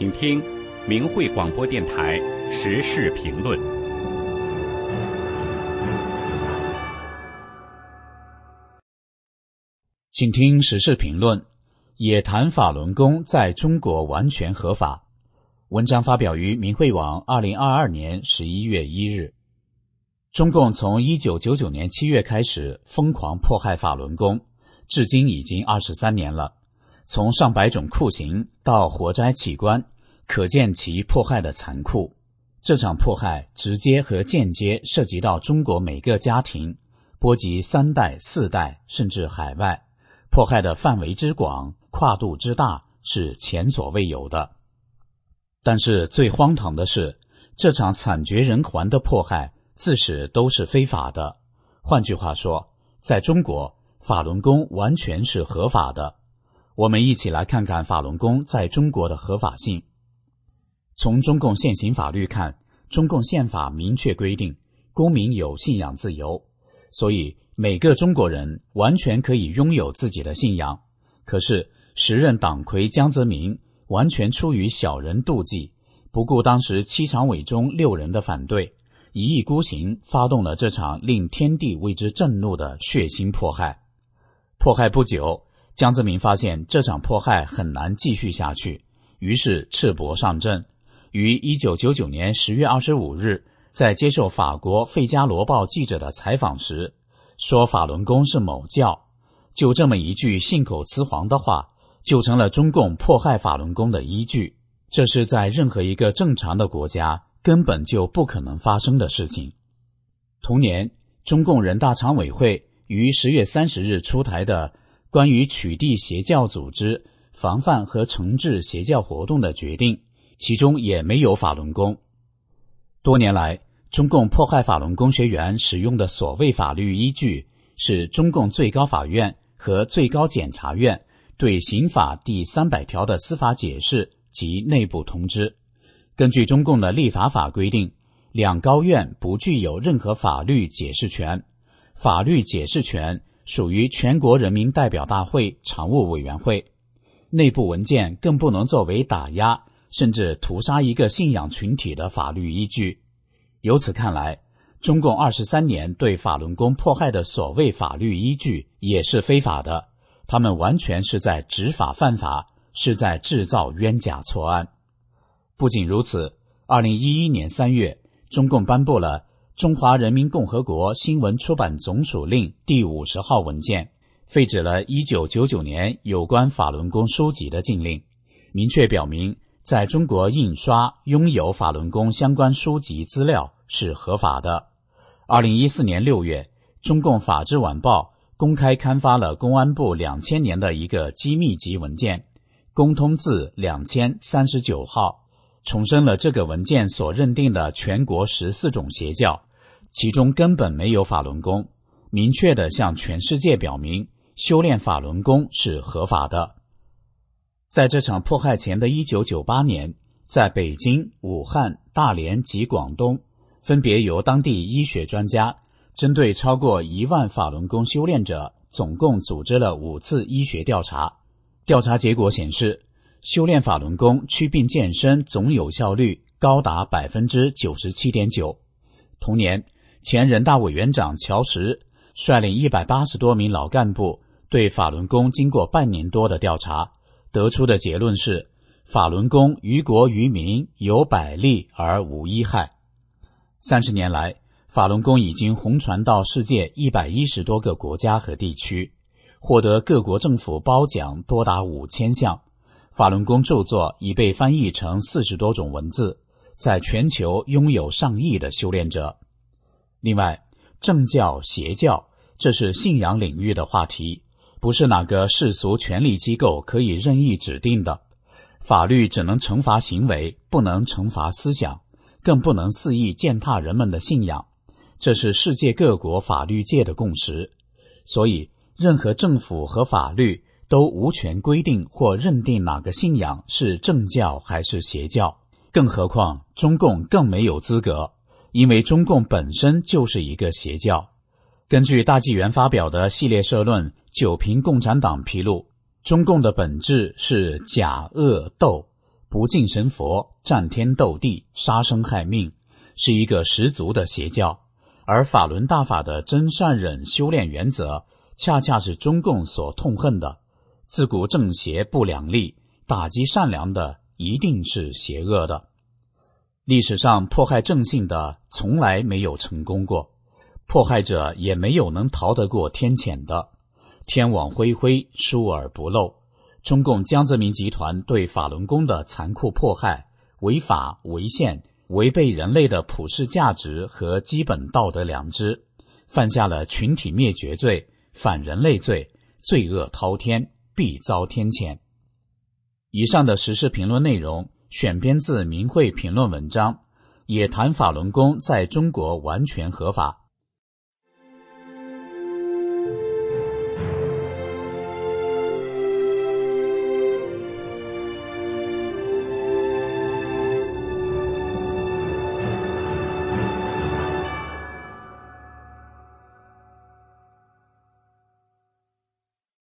请听明慧广播电台时事评论。请听时事评论：也谈法轮功在中国完全合法。文章发表于明慧网，二零二二年十一月一日。中共从一九九九年七月开始疯狂迫害法轮功，至今已经二十三年了。从上百种酷刑到活摘器官，可见其迫害的残酷。这场迫害直接和间接涉及到中国每个家庭，波及三代、四代，甚至海外。迫害的范围之广，跨度之大，是前所未有的。但是最荒唐的是，这场惨绝人寰的迫害自始都是非法的。换句话说，在中国，法轮功完全是合法的。我们一起来看看法轮功在中国的合法性。从中共现行法律看，中共宪法明确规定，公民有信仰自由，所以每个中国人完全可以拥有自己的信仰。可是时任党魁江泽民完全出于小人妒忌，不顾当时七常委中六人的反对，一意孤行，发动了这场令天地为之震怒的血腥迫害。迫害不久。江泽民发现这场迫害很难继续下去，于是赤膊上阵。于一九九九年十月二十五日，在接受法国《费加罗报》记者的采访时，说法轮功是某教。就这么一句信口雌黄的话，就成了中共迫害法轮功的依据。这是在任何一个正常的国家根本就不可能发生的事情。同年，中共人大常委会于十月三十日出台的。关于取缔邪教组织、防范和惩治邪教活动的决定，其中也没有法轮功。多年来，中共迫害法轮功学员使用的所谓法律依据，是中共最高法院和最高检察院对刑法第三百条的司法解释及内部通知。根据中共的立法法规定，两高院不具有任何法律解释权，法律解释权。属于全国人民代表大会常务委员会，内部文件更不能作为打压甚至屠杀一个信仰群体的法律依据。由此看来，中共二十三年对法轮功迫害的所谓法律依据也是非法的，他们完全是在执法犯法，是在制造冤假错案。不仅如此，二零一一年三月，中共颁布了。《中华人民共和国新闻出版总署令》第五十号文件废止了1999年有关法轮功书籍的禁令，明确表明，在中国印刷拥有法轮功相关书籍资料是合法的。2014年6月，中共法制晚报公开刊发了公安部两千年的一个机密级文件《公通字两千三十九号》，重申了这个文件所认定的全国十四种邪教。其中根本没有法轮功，明确的向全世界表明修炼法轮功是合法的。在这场迫害前的一九九八年，在北京、武汉、大连及广东，分别由当地医学专家针对超过一万法轮功修炼者，总共组织了五次医学调查。调查结果显示，修炼法轮功祛病健身总有效率高达百分之九十七点九。同年。前人大委员长乔石率领一百八十多名老干部对法轮功经过半年多的调查，得出的结论是：法轮功于国于民有百利而无一害。三十年来，法轮功已经红传到世界一百一十多个国家和地区，获得各国政府褒奖多达五千项。法轮功著作已被翻译成四十多种文字，在全球拥有上亿的修炼者。另外，正教、邪教，这是信仰领域的话题，不是哪个世俗权力机构可以任意指定的。法律只能惩罚行为，不能惩罚思想，更不能肆意践踏人们的信仰。这是世界各国法律界的共识。所以，任何政府和法律都无权规定或认定哪个信仰是正教还是邪教，更何况中共更没有资格。因为中共本身就是一个邪教。根据大纪元发表的系列社论《九评共产党》披露，中共的本质是假恶斗，不敬神佛、战天斗地、杀生害命，是一个十足的邪教。而法轮大法的真善忍修炼原则，恰恰是中共所痛恨的。自古正邪不两立，打击善良的一定是邪恶的。历史上迫害正信的从来没有成功过，迫害者也没有能逃得过天谴的。天网恢恢，疏而不漏。中共江泽民集团对法轮功的残酷迫害，违法违宪。违背人类的普世价值和基本道德良知，犯下了群体灭绝罪、反人类罪，罪恶滔天，必遭天谴。以上的时事评论内容选编自《明慧评论》文章，也谈法轮功在中国完全合法。